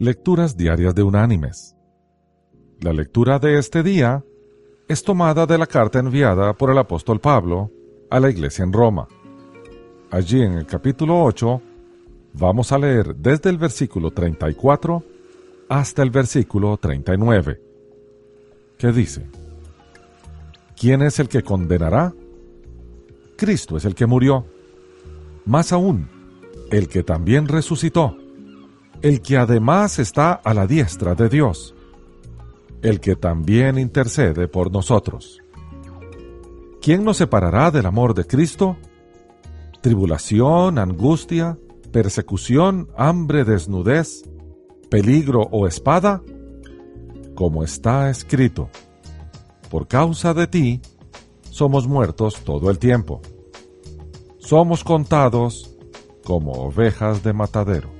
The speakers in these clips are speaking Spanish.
Lecturas Diarias de Unánimes. La lectura de este día es tomada de la carta enviada por el apóstol Pablo a la iglesia en Roma. Allí en el capítulo 8 vamos a leer desde el versículo 34 hasta el versículo 39, que dice, ¿quién es el que condenará? Cristo es el que murió, más aún, el que también resucitó el que además está a la diestra de Dios, el que también intercede por nosotros. ¿Quién nos separará del amor de Cristo? ¿Tribulación, angustia, persecución, hambre, desnudez, peligro o espada? Como está escrito, por causa de ti, somos muertos todo el tiempo. Somos contados como ovejas de matadero.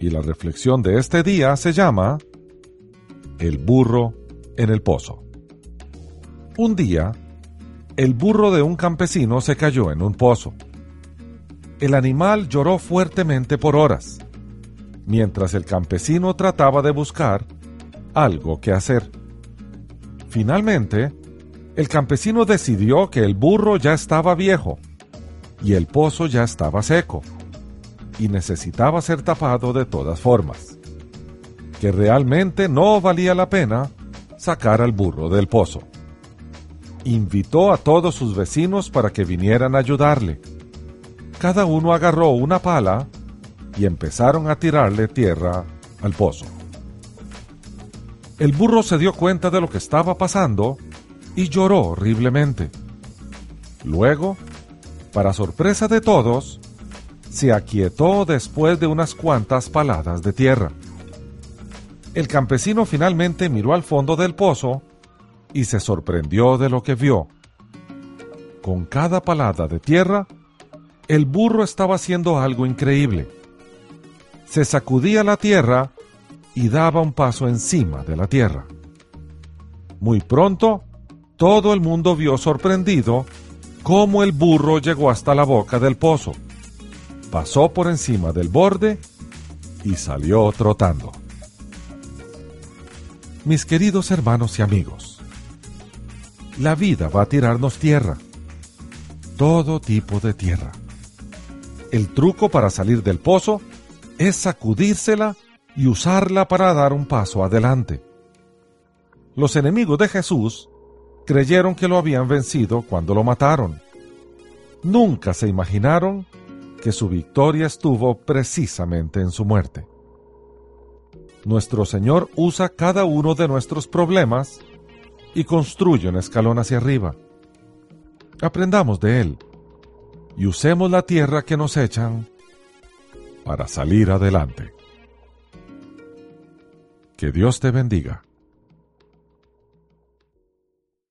Y la reflexión de este día se llama El burro en el pozo. Un día, el burro de un campesino se cayó en un pozo. El animal lloró fuertemente por horas, mientras el campesino trataba de buscar algo que hacer. Finalmente, el campesino decidió que el burro ya estaba viejo y el pozo ya estaba seco y necesitaba ser tapado de todas formas, que realmente no valía la pena sacar al burro del pozo. Invitó a todos sus vecinos para que vinieran a ayudarle. Cada uno agarró una pala y empezaron a tirarle tierra al pozo. El burro se dio cuenta de lo que estaba pasando y lloró horriblemente. Luego, para sorpresa de todos, se aquietó después de unas cuantas paladas de tierra. El campesino finalmente miró al fondo del pozo y se sorprendió de lo que vio. Con cada palada de tierra, el burro estaba haciendo algo increíble. Se sacudía la tierra y daba un paso encima de la tierra. Muy pronto, todo el mundo vio sorprendido cómo el burro llegó hasta la boca del pozo pasó por encima del borde y salió trotando. Mis queridos hermanos y amigos, la vida va a tirarnos tierra, todo tipo de tierra. El truco para salir del pozo es sacudírsela y usarla para dar un paso adelante. Los enemigos de Jesús creyeron que lo habían vencido cuando lo mataron. Nunca se imaginaron que su victoria estuvo precisamente en su muerte. Nuestro Señor usa cada uno de nuestros problemas y construye un escalón hacia arriba. Aprendamos de Él y usemos la tierra que nos echan para salir adelante. Que Dios te bendiga.